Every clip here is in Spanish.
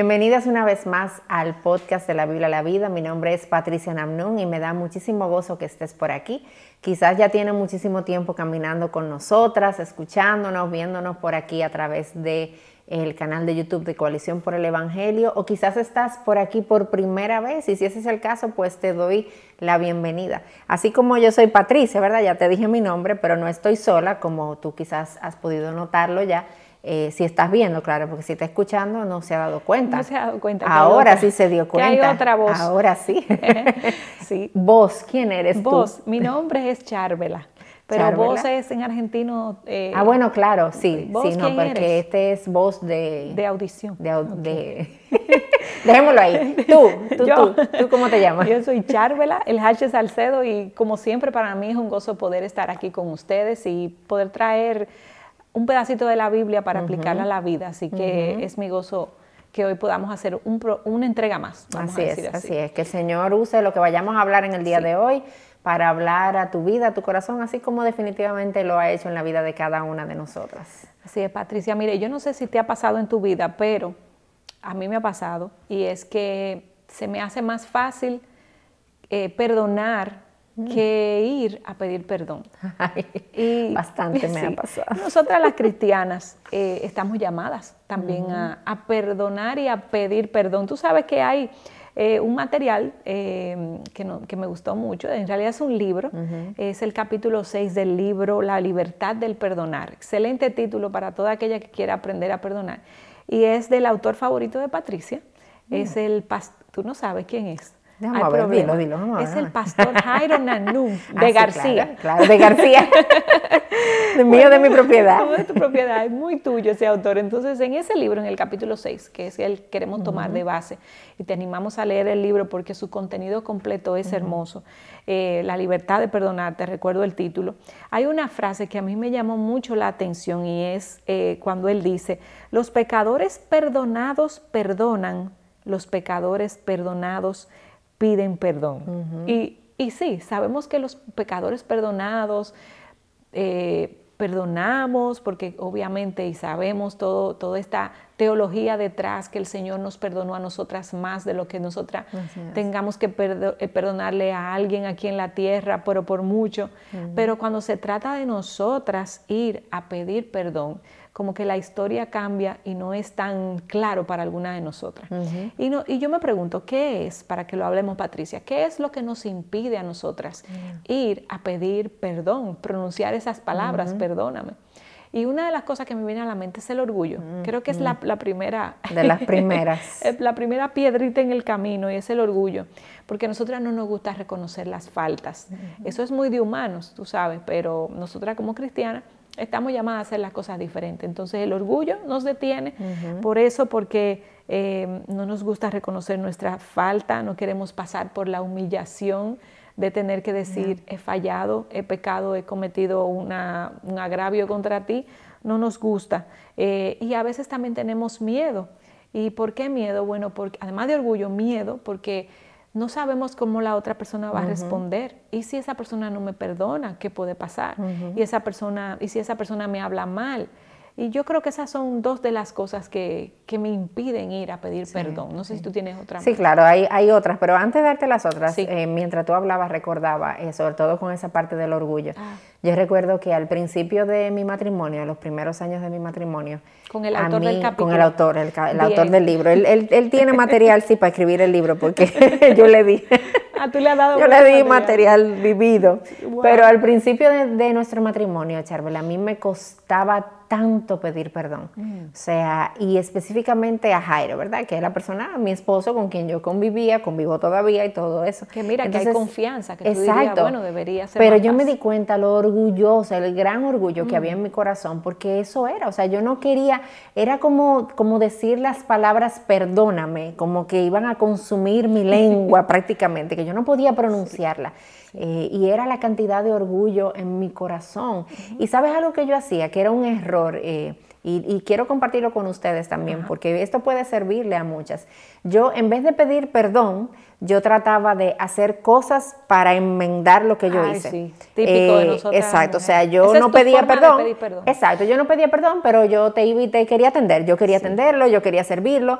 Bienvenidas una vez más al podcast de la Biblia a la Vida. Mi nombre es Patricia Namnun y me da muchísimo gozo que estés por aquí. Quizás ya tienes muchísimo tiempo caminando con nosotras, escuchándonos, viéndonos por aquí a través de el canal de YouTube de Coalición por el Evangelio o quizás estás por aquí por primera vez y si ese es el caso, pues te doy la bienvenida. Así como yo soy Patricia, ¿verdad? Ya te dije mi nombre, pero no estoy sola, como tú quizás has podido notarlo ya. Eh, si estás viendo, claro, porque si está escuchando no se ha dado cuenta. No se ha dado cuenta. Ahora sí se dio cuenta. Que hay otra voz. Ahora sí. sí. Vos, ¿quién eres vos, tú? mi nombre es Charvela. Pero vos es en argentino. Eh, ah, bueno, claro, sí. sí, no, porque este es voz de. De audición. De, Dejémoslo ahí. Tú, tú, tú, tú, ¿cómo te llamas? Yo soy Charvela, el H Salcedo, y como siempre, para mí es un gozo poder estar aquí con ustedes y poder traer un pedacito de la Biblia para aplicarla a la vida. Así que es mi gozo que hoy podamos hacer un una entrega más. así es, así. es. Que el Señor use lo que vayamos a hablar en el día de hoy para hablar a tu vida, a tu corazón, así como definitivamente lo ha hecho en la vida de cada una de nosotras. Así es, Patricia. Mire, yo no sé si te ha pasado en tu vida, pero a mí me ha pasado y es que se me hace más fácil eh, perdonar. Que ir a pedir perdón. y, bastante me ha pasado. Nosotras las cristianas eh, estamos llamadas también a, a, perdonar y a pedir perdón. Tú sabes que hay eh, un material eh, que, me gustó mucho, en realidad es un libro, es el capítulo 6 del libro La libertad del perdonar. Excelente título para toda aquella que quiera aprender a perdonar. Y es del autor favorito de Patricia, es el pastor, tú no sabes quién es. Es el pastor Jairo Nanú de ah, García. Claro, de García. de mío, de mi propiedad. de tu propiedad, es muy tuyo ese autor. Entonces, en ese libro, en el capítulo 6, que es el que queremos tomar de base, y te animamos a leer el libro porque su contenido completo es hermoso. Eh, la libertad de perdonar, te recuerdo el título. Hay una frase que a mí me llamó mucho la atención y es eh, cuando él dice, los pecadores perdonados perdonan, los pecadores perdonados piden perdón. y, y, sí, sabemos que los pecadores perdonados eh, perdonamos porque obviamente y sabemos todo, toda esta teología detrás que el Señor nos perdonó a nosotras más de lo que nosotras tengamos que eh, perdonarle a alguien aquí en la tierra, pero por mucho. Pero cuando se trata de nosotras ir a pedir perdón, como que la historia cambia y no es tan claro para alguna de nosotras. y, no, y yo me pregunto, ¿qué es, para que lo hablemos Patricia, qué es lo que nos impide a nosotras ir a pedir perdón, pronunciar esas palabras, perdóname? Y una de las cosas que me viene a la mente es el orgullo. Creo que es la, primera. De las primeras. la primera piedrita en el camino y es el orgullo. Porque a nosotras no nos gusta reconocer las faltas. Eso es muy de humanos, tú sabes, pero nosotras como cristianas estamos llamadas a hacer las cosas diferentes. Entonces el orgullo nos detiene, por eso, porque eh, no nos gusta reconocer nuestra falta, no queremos pasar por la humillación de tener que decir, he fallado, he pecado, he cometido un agravio contra ti, no nos gusta. Eh, y a veces también tenemos miedo. ¿Y por qué miedo? Bueno, porque, además de orgullo, miedo, porque no sabemos cómo la otra persona va a responder. Y si esa persona no me perdona, ¿qué puede pasar? Y esa persona, y si esa persona me habla mal. Y yo creo que esas son dos de las cosas que, me impiden ir a pedir perdón. No sé si tú tienes otra. Sí, claro, hay, hay otras, pero antes de darte las otras, eh, mientras tú hablabas recordaba, eh, sobre todo con esa parte del orgullo. Ah. Yo recuerdo que al principio de mi matrimonio, los primeros años de mi matrimonio, con el autor del capítulo. Con el autor, el, autor del libro. Él, él, tiene material, sí, para escribir el libro, porque yo le di. Ah, tú le has dado Yo le di material, vivido. Pero al principio de, de nuestro matrimonio, Charbel, a mí me costaba tanto pedir perdón. Mm. O sea, y específicamente a Jairo, ¿verdad? Que es la persona, mi esposo con quien yo convivía, convivo todavía y todo eso. Que mira, que hay confianza, que tú exacto, bueno, debería ser Pero yo me di cuenta lo orgullosa, el gran orgullo que había en mm. mi corazón, porque eso era, o sea, yo no quería, era como, como decir las palabras perdóname, como que iban a consumir mi lengua prácticamente, que yo no podía pronunciarla. Eh, y era la cantidad de orgullo en mi corazón. Y sabes algo que yo hacía, que era un error, eh, y, quiero compartirlo con ustedes también, porque esto puede servirle a muchas. Yo, en vez de pedir perdón, yo trataba de hacer cosas para enmendar lo que yo hice. Sí. Típico de eh, nosotros. Exacto, o sea, yo no pedía perdón, Exacto, yo no pedía perdón, pero yo te iba y te quería atender. Yo quería atenderlo, yo quería servirlo,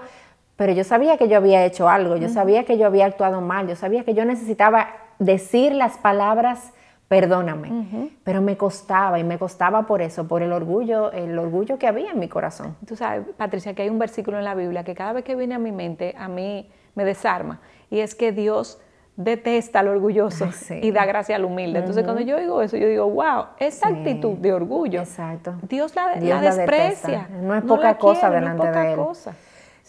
pero yo sabía que yo había hecho algo, yo sabía que yo había actuado mal, yo sabía que yo necesitaba decir las palabras perdóname, pero me costaba y me costaba por eso, por el orgullo, el orgullo que había en mi corazón. Tú sabes, Patricia, que hay un versículo en la Biblia que cada vez que viene a mi mente, a mí me desarma, y es que Dios detesta al orgulloso y da gracia al humilde. Entonces, cuando yo digo eso, yo digo, wow, esa actitud de orgullo, Exacto. Dios la, desprecia. no es poca cosa delante de él. Cosa.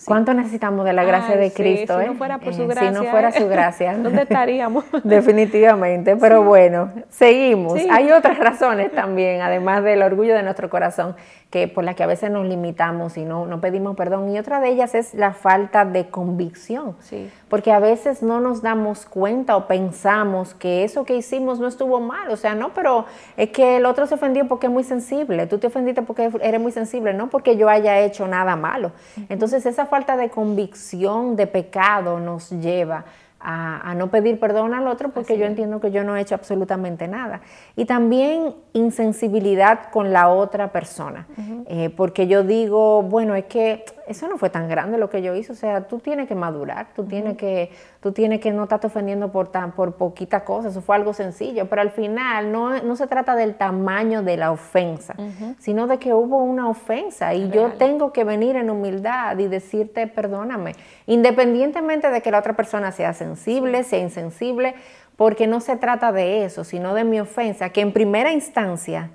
¿Cuánto necesitamos de la gracia de Cristo? Si no eh? fuera por su gracia. Si no fuera su gracia. ¿Dónde estaríamos? Definitivamente. Pero bueno, seguimos. Hay otras razones también, además del orgullo de nuestro corazón, que por las que a veces nos limitamos y no, no pedimos perdón. Y otra de ellas es la falta de convicción. Sí. Porque a veces no nos damos cuenta o pensamos que eso que hicimos no estuvo mal. O sea, no, pero es que el otro se ofendió porque es muy sensible. Tú te ofendiste porque eres muy sensible, no porque yo haya hecho nada malo. Entonces esa falta de convicción de pecado nos lleva a, no pedir perdón al otro porque yo entiendo que yo no he hecho absolutamente nada. Y también insensibilidad con la otra persona, eh, porque yo digo, bueno, es que eso no fue tan grande lo que yo hice, o sea, tú tienes que madurar, tú tienes que, tú tienes que no estarte ofendiendo por, tan, por poquita cosa, eso fue algo sencillo, pero al final no, no se trata del tamaño de la ofensa, sino de que hubo una ofensa y yo tengo que venir en humildad y decirte perdóname, independientemente de que la otra persona sea sensible, sea insensible, porque no se trata de eso, sino de mi ofensa, que en primera instancia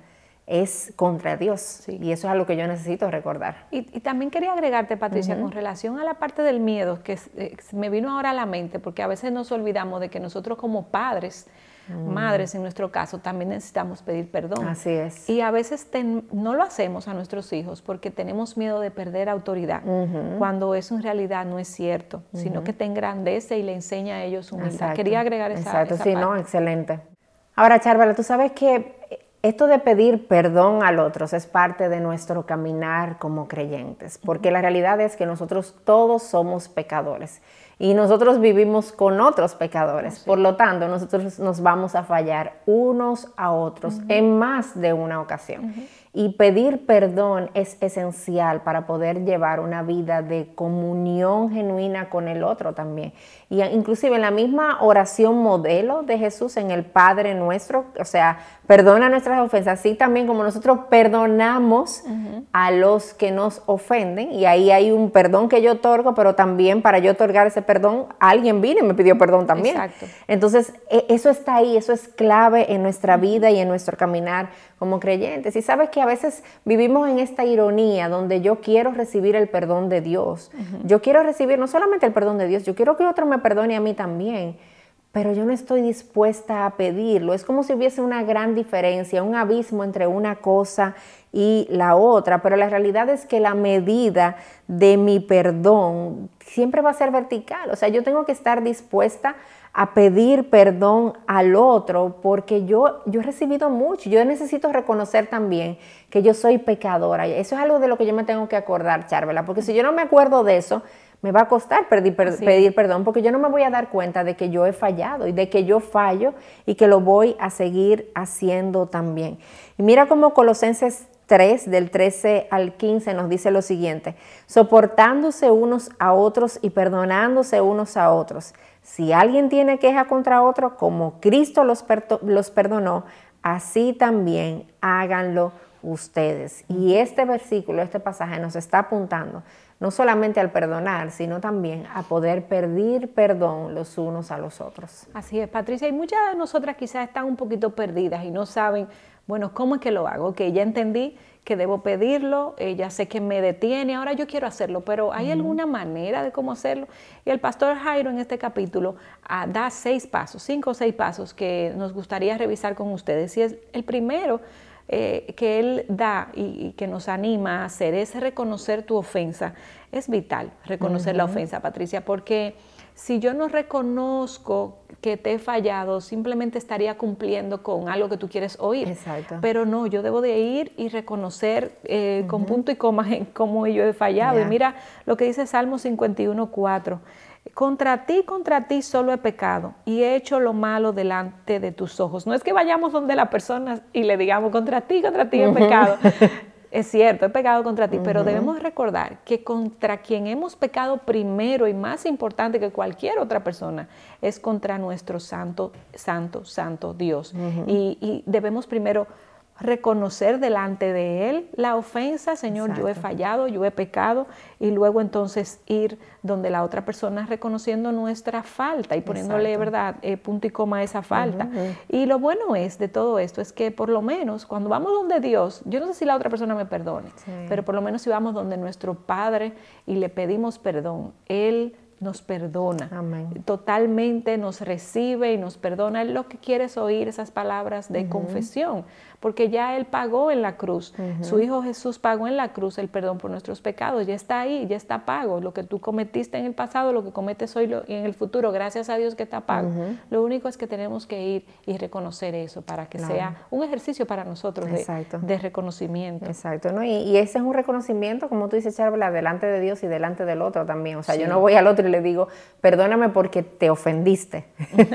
es contra Dios. Y eso es algo que yo necesito recordar. Y, también quería agregarte, Patricia, con relación a la parte del miedo, que eh, me vino ahora a la mente, porque a veces nos olvidamos de que nosotros como padres, mm. madres en nuestro caso, también necesitamos pedir perdón. Así es. Y a veces no lo hacemos a nuestros hijos porque tenemos miedo de perder autoridad, cuando eso en realidad no es cierto, sino que te engrandece y le enseña a ellos humildad. Quería agregar esa, Exacto, sí, no, excelente. Ahora, Charvala, tú sabes que esto de pedir perdón a otros es parte de nuestro caminar como creyentes, porque la realidad es que nosotros todos somos pecadores y nosotros vivimos con otros pecadores. Por lo tanto, nosotros nos vamos a fallar unos a otros en más de una ocasión. Y pedir perdón es esencial para poder llevar una vida de comunión genuina con el otro también. Y inclusive en la misma oración modelo de Jesús en el Padre nuestro, o sea, perdona nuestras ofensas, así también como nosotros perdonamos a los que nos ofenden. Y ahí hay un perdón que yo otorgo, pero también para yo otorgar ese perdón, alguien vino y me pidió perdón también. Exacto. Entonces, e, eso está ahí, eso es clave en nuestra vida y en nuestro caminar como creyentes. Y sabes que a veces vivimos en esta ironía donde yo quiero recibir el perdón de Dios. Yo quiero recibir no solamente el perdón de Dios, yo quiero que otro me perdone a mí también. Pero yo no estoy dispuesta a pedirlo. Es como si hubiese una gran diferencia, un abismo entre una cosa y la otra. Pero la realidad es que la medida de mi perdón siempre va a ser vertical. O sea, yo tengo que estar dispuesta a pedir perdón al otro porque yo, yo he recibido mucho. Yo necesito reconocer también que yo soy pecadora. Eso es algo de lo que yo me tengo que acordar, Charvela, porque si yo no me acuerdo de eso, me va a costar pedir, pedir, perdón porque yo no me voy a dar cuenta de que yo he fallado y de que yo fallo y que lo voy a seguir haciendo también. Y mira cómo Colosenses 3, del 13 al 15, nos dice lo siguiente, soportándose unos a otros y perdonándose unos a otros. Si alguien tiene queja contra otro, como Cristo los, los perdonó, así también háganlo ustedes. Y este versículo, este pasaje nos está apuntando no solamente al perdonar, sino también a poder pedir perdón los unos a los otros. Así es, Patricia, y muchas de nosotras quizás están un poquito perdidas y no saben, bueno, ¿cómo es que lo hago? Que ya entendí que debo pedirlo, eh, ya sé que me detiene, ahora yo quiero hacerlo, pero ¿hay alguna manera de cómo hacerlo? Y el pastor Jairo en este capítulo ah, da seis pasos, cinco o seis pasos que nos gustaría revisar con ustedes. Y es el primero eh, que él da y, que nos anima a hacer es reconocer tu ofensa. Es vital reconocer la ofensa, Patricia, porque si yo no reconozco que te he fallado, simplemente estaría cumpliendo con algo que tú quieres oír. Exacto. Pero no, yo debo de ir y reconocer eh, con punto y coma cómo yo he fallado. Y mira lo que dice Salmo 51, 4. Contra ti, contra ti solo he pecado y he hecho lo malo delante de tus ojos. No es que vayamos donde la persona y le digamos, contra ti, contra ti he pecado. es cierto, he pecado contra ti, pero debemos recordar que contra quien hemos pecado primero y más importante que cualquier otra persona es contra nuestro santo, santo, santo Dios. y, y debemos primero reconocer delante de Él la ofensa, Señor, yo he fallado, yo he pecado, y luego entonces ir donde la otra persona reconociendo nuestra falta y poniéndole, ¿verdad?, eh, punto y coma a esa falta. Y lo bueno es de todo esto es que por lo menos cuando vamos donde Dios, yo no sé si la otra persona me perdone, pero por lo menos si vamos donde nuestro Padre y le pedimos perdón, Él nos perdona. Totalmente nos recibe y nos perdona. Él lo que quiere es oír esas palabras de confesión porque ya Él pagó en la cruz. Su Hijo Jesús pagó en la cruz el perdón por nuestros pecados. Ya está ahí, ya está pago. Lo que tú cometiste en el pasado, lo que cometes hoy y en el futuro, gracias a Dios que está pago. Lo único es que tenemos que ir y reconocer eso para que sea un ejercicio para nosotros de, reconocimiento. Exacto, ¿no? Y, ese es un reconocimiento, como tú dices, Charla, delante de Dios y delante del otro también. O sea, yo no voy al otro y le digo, perdóname porque te ofendiste.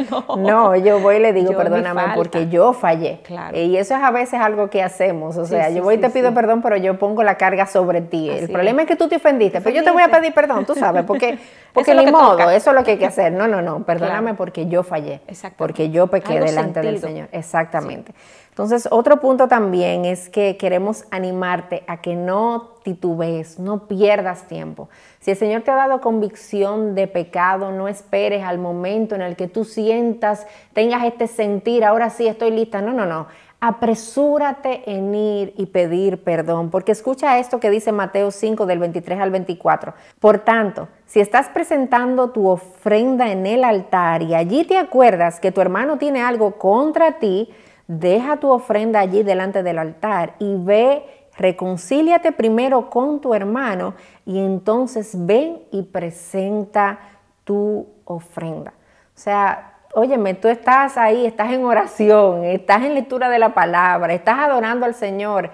no, yo voy y le digo, perdóname porque yo fallé. Claro. Y eso es a veces algo que hacemos. O sea, yo voy y te pido perdón, pero yo pongo la carga sobre ti. el problema es que tú te ofendiste, pero yo te voy a pedir perdón, tú sabes, porque, porque ni modo, eso es lo que hay que hacer. No, no, no, perdóname porque yo fallé, porque yo pequé delante del Señor. Exactamente. Entonces, otro punto también es que queremos animarte a que no titubees, no pierdas tiempo. Si el Señor te ha dado convicción de pecado, no esperes al momento en el que tú sientas, tengas este sentir, ahora sí estoy lista. No, no, no apresúrate en ir y pedir perdón, porque escucha esto que dice Mateo 5 del 23 al 24. Por tanto, si estás presentando tu ofrenda en el altar y allí te acuerdas que tu hermano tiene algo contra ti, deja tu ofrenda allí delante del altar y ve, reconcíliate primero con tu hermano y entonces ven y presenta tu ofrenda. O sea, óyeme, tú estás ahí, estás en oración, estás en lectura de la palabra, estás adorando al Señor,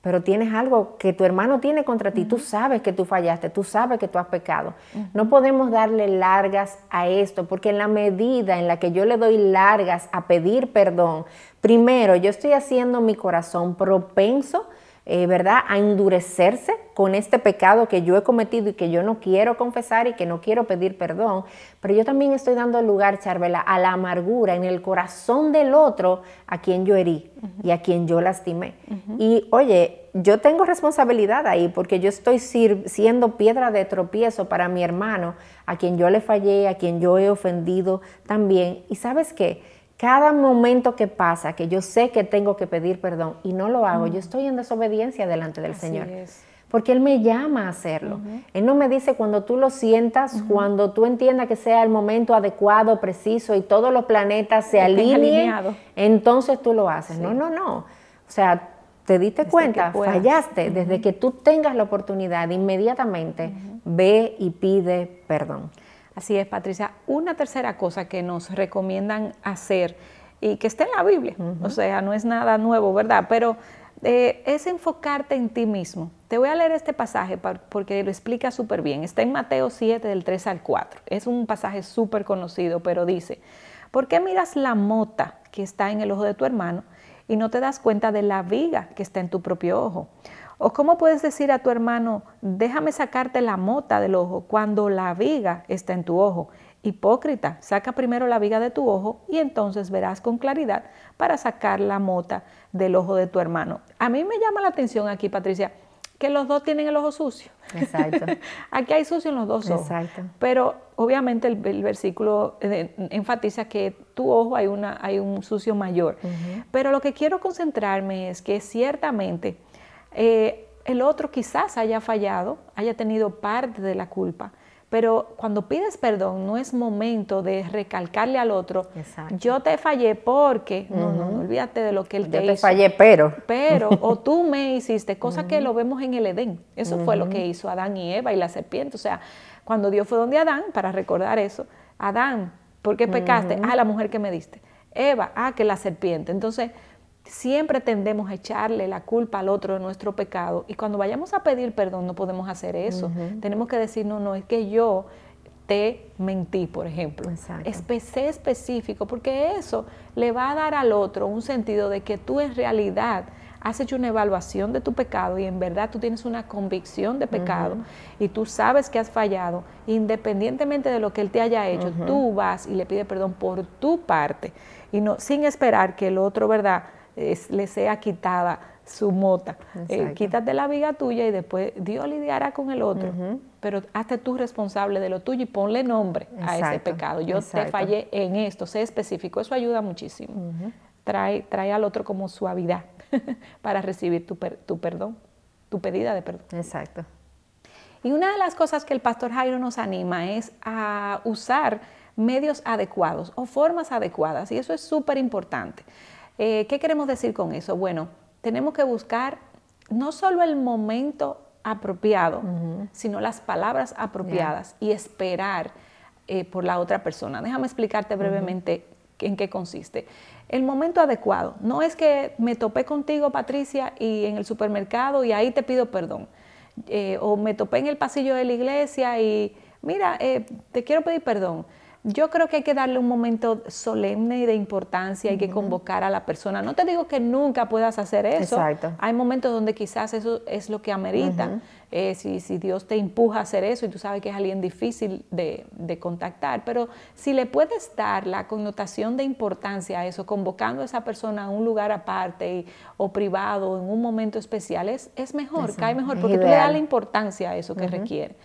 pero tienes algo que tu hermano tiene contra ti, tú sabes que tú fallaste, tú sabes que tú has pecado. No podemos darle largas a esto, porque en la medida en la que yo le doy largas a pedir perdón, primero yo estoy haciendo mi corazón propenso eh, ¿verdad?, a endurecerse con este pecado que yo he cometido y que yo no quiero confesar y que no quiero pedir perdón. Pero yo también estoy dando lugar, Charvela, a la amargura en el corazón del otro a quien yo herí y a quien yo lastimé. Y oye, yo tengo responsabilidad ahí porque yo estoy siendo piedra de tropiezo para mi hermano, a quien yo le fallé, a quien yo he ofendido también. Y sabes qué? Cada momento que pasa, que yo sé que tengo que pedir perdón y no lo hago, yo estoy en desobediencia delante del Señor. Porque Él me llama a hacerlo. Él no me dice cuando tú lo sientas, cuando tú entiendas que sea el momento adecuado, preciso y todos los planetas se alineen, entonces tú lo haces. No, no, no. O sea, te diste cuenta, fallaste. Desde que tú tengas la oportunidad, inmediatamente ve y pide perdón. Así es, Patricia. Una tercera cosa que nos recomiendan hacer y que está en la Biblia, o sea, no es nada nuevo, ¿verdad? Pero eh, es enfocarte en ti mismo. Te voy a leer este pasaje porque lo explica súper bien. Está en Mateo 7 del 3 al 4. Es un pasaje súper conocido, pero dice, ¿por qué miras la mota que está en el ojo de tu hermano y no te das cuenta de la viga que está en tu propio ojo? ¿O cómo puedes decir a tu hermano, déjame sacarte la mota del ojo cuando la viga está en tu ojo? Hipócrita, saca primero la viga de tu ojo y entonces verás con claridad para sacar la mota del ojo de tu hermano. A mí me llama la atención aquí, Patricia, que los dos tienen el ojo sucio. Exacto. aquí hay sucio en los dos ojos. Exacto. Pero obviamente el, versículo eh, enfatiza que tu ojo hay, una, hay un sucio mayor. Pero lo que quiero concentrarme es que ciertamente eh, el otro quizás haya fallado, haya tenido parte de la culpa, pero cuando pides perdón no es momento de recalcarle al otro, yo te fallé porque, no, no, olvídate de lo que él te hizo. Yo te fallé, pero. Pero, o tú me hiciste, cosa que lo vemos en el Edén. Eso fue lo que hizo Adán y Eva y la serpiente. O sea, cuando Dios fue donde Adán, para recordar eso, Adán, ¿por qué pecaste? Ah, la mujer que me diste. Eva, ah, que la serpiente. Entonces, Siempre tendemos a echarle la culpa al otro de nuestro pecado y cuando vayamos a pedir perdón no podemos hacer eso. Tenemos que decir, no, no, es que yo te mentí, por ejemplo. Sé específico, porque eso le va a dar al otro un sentido de que tú en realidad has hecho una evaluación de tu pecado y en verdad tú tienes una convicción de pecado y tú sabes que has fallado, independientemente de lo que él te haya hecho, tú vas y le pides perdón por tu parte y no sin esperar que el otro, ¿verdad?, le sea quitada su mota. Eh, quítate la viga tuya y después Dios lidiará con el otro. Pero hazte tú responsable de lo tuyo y ponle nombre a ese pecado. Yo te fallé en esto, sé específico. Eso ayuda muchísimo. trae, trae al otro como suavidad para recibir tu, tu perdón, tu pedida de perdón. Exacto. Y una de las cosas que el pastor Jairo nos anima es a usar medios adecuados o formas adecuadas. Y eso es súper importante. Eh, ¿Qué queremos decir con eso? Bueno, tenemos que buscar no solo el momento apropiado, sino las palabras apropiadas y esperar eh, por la otra persona. Déjame explicarte brevemente en qué consiste. El momento adecuado no es que me topé contigo, Patricia, y en el supermercado y ahí te pido perdón. Eh, o me topé en el pasillo de la iglesia y mira, eh, te quiero pedir perdón. Yo creo que hay que darle un momento solemne y de importancia, hay que convocar a la persona. No te digo que nunca puedas hacer eso. Exacto. Hay momentos donde quizás eso es lo que amerita. Eh, si, Dios te empuja a hacer eso y tú sabes que es alguien difícil de, contactar, pero si le puedes dar la connotación de importancia a eso, convocando a esa persona a un lugar aparte o privado, en un momento especial, es, mejor, cae mejor, porque tú le das la importancia a eso que requiere.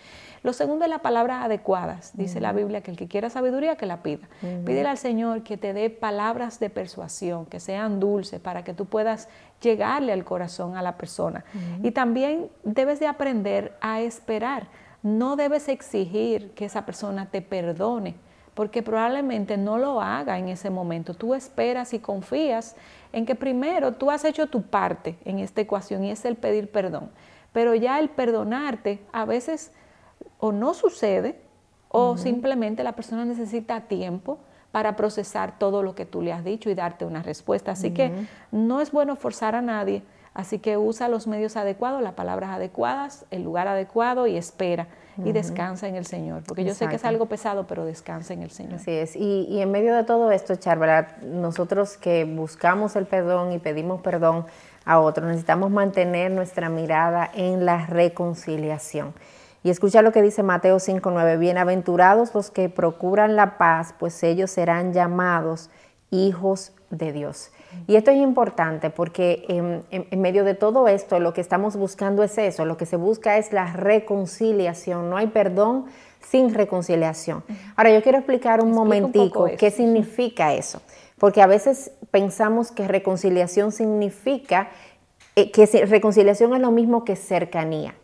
Lo segundo es la palabra adecuadas. Dice la Biblia que el que quiera sabiduría, que la pida. Pídele al Señor que te dé palabras de persuasión, que sean dulces, para que tú puedas llegarle al corazón a la persona. Y también debes de aprender a esperar. No debes exigir que esa persona te perdone, porque probablemente no lo haga en ese momento. Tú esperas y confías en que primero tú has hecho tu parte en esta ecuación y es el pedir perdón. Pero ya el perdonarte a veces o no sucede o simplemente la persona necesita tiempo para procesar todo lo que tú le has dicho y darte una respuesta. Así que no es bueno forzar a nadie, así que usa los medios adecuados, las palabras adecuadas, el lugar adecuado y espera y descansa en el Señor, porque yo sé que es algo pesado, pero descansa en el Señor. Así es, y, en medio de todo esto, Char, nosotros que buscamos el perdón y pedimos perdón a otros, necesitamos mantener nuestra mirada en la reconciliación. Y escucha lo que dice Mateo 5:9, bienaventurados los que procuran la paz, pues ellos serán llamados hijos de Dios. Y esto es importante porque en, medio de todo esto lo que estamos buscando es eso, lo que se busca es la reconciliación, no hay perdón sin reconciliación. Ahora yo quiero explicar un momentico qué significa eso, porque a veces pensamos que reconciliación significa eh, que reconciliación es lo mismo que cercanía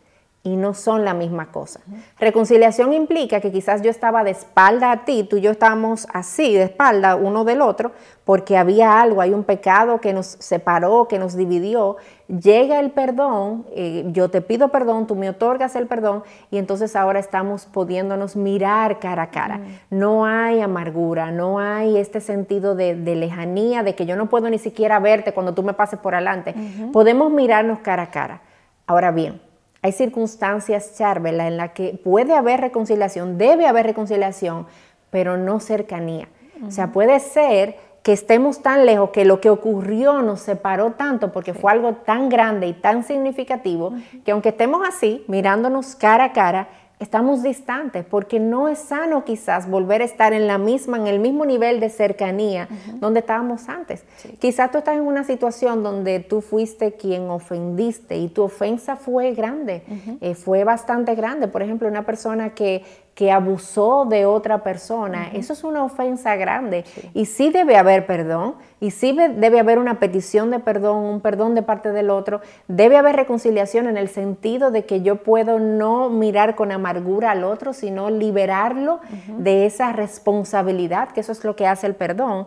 y no son la misma cosa. Reconciliación implica que quizás yo estaba de espalda a ti, tú y yo estábamos así, de espalda uno del otro, porque había algo, hay un pecado que nos separó, que nos dividió. Llega el perdón, eh, yo te pido perdón, tú me otorgas el perdón y entonces ahora estamos pudiéndonos mirar cara a cara. No hay amargura, no hay este sentido de, lejanía, de que yo no puedo ni siquiera verte cuando tú me pases por adelante. Podemos mirarnos cara a cara. Ahora bien, hay circunstancias, Charvela, en las que puede haber reconciliación, debe haber reconciliación, pero no cercanía. O sea, puede ser que estemos tan lejos que lo que ocurrió nos separó tanto porque fue algo tan grande y tan significativo que aunque estemos así, mirándonos cara a cara, estamos distantes porque no es sano quizás volver a estar en la misma, en el mismo nivel de cercanía donde estábamos antes. Quizás tú estás en una situación donde tú fuiste quien ofendiste y tu ofensa fue grande, eh, fue bastante grande. Por ejemplo, una persona que que abusó de otra persona, eso es una ofensa grande. Y sí debe haber perdón, y sí debe haber una petición de perdón, un perdón de parte del otro, debe haber reconciliación en el sentido de que yo puedo no mirar con amargura al otro, sino liberarlo de esa responsabilidad, que eso es lo que hace el perdón.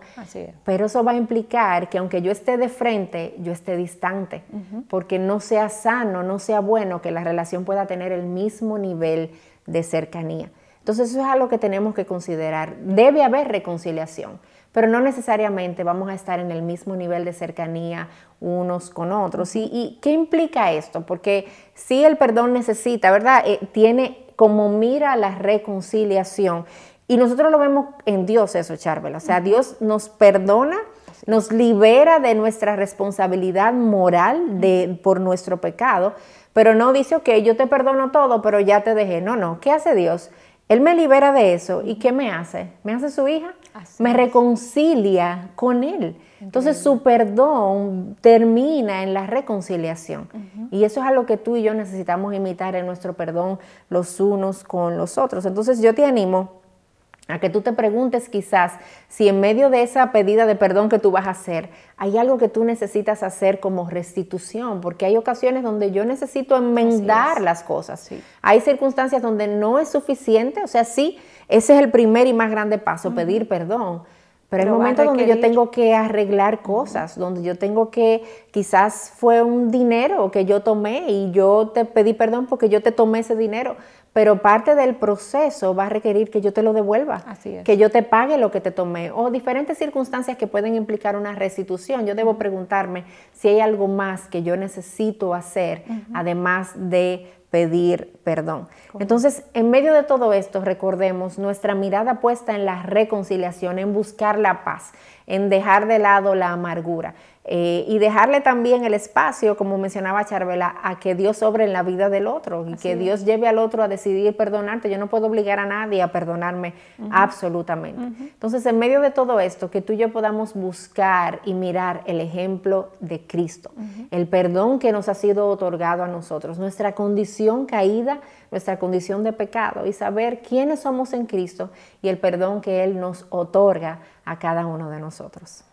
Pero eso va a implicar que aunque yo esté de frente, yo esté distante, porque no sea sano, no sea bueno que la relación pueda tener el mismo nivel de cercanía. Entonces eso es algo que tenemos que considerar. Debe haber reconciliación, pero no necesariamente vamos a estar en el mismo nivel de cercanía unos con otros. ¿Y, qué implica esto? Porque si el perdón necesita, ¿verdad? Eh, tiene como mira la reconciliación. Y nosotros lo vemos en Dios eso, Charbel. O sea, Dios nos perdona nos libera de nuestra responsabilidad moral de, por nuestro pecado, pero no dice, ok, yo te perdono todo, pero ya te dejé. No, no, ¿qué hace Dios? Él me libera de eso y ¿qué me hace? ¿Me hace su hija? me reconcilia con Él. Entonces su perdón termina en la reconciliación. Y eso es algo que tú y yo necesitamos imitar en nuestro perdón los unos con los otros. Entonces yo te animo a que tú te preguntes quizás si en medio de esa pedida de perdón que tú vas a hacer, hay algo que tú necesitas hacer como restitución, porque hay ocasiones donde yo necesito enmendar las cosas. Hay circunstancias donde no es suficiente, o sea, sí, ese es el primer y más grande paso, pedir perdón. Pero, hay momentos donde yo tengo que arreglar cosas, donde yo tengo que, quizás fue un dinero que yo tomé y yo te pedí perdón porque yo te tomé ese dinero, pero parte del proceso va a requerir que yo te lo devuelva, que yo te pague lo que te tomé, o diferentes circunstancias que pueden implicar una restitución. Yo debo preguntarme si hay algo más que yo necesito hacer, además de pedir perdón. Entonces, en medio de todo esto, recordemos nuestra mirada puesta en la reconciliación, en buscar la paz, en dejar de lado la amargura. Eh, y dejarle también el espacio, como mencionaba Charvela, a que Dios obre en la vida del otro y que Dios lleve al otro a decidir perdonarte. Yo no puedo obligar a nadie a perdonarme absolutamente. Entonces, en medio de todo esto, que tú y yo podamos buscar y mirar el ejemplo de Cristo, el perdón que nos ha sido otorgado a nosotros, nuestra condición caída, nuestra condición de pecado y saber quiénes somos en Cristo y el perdón que Él nos otorga a cada uno de nosotros.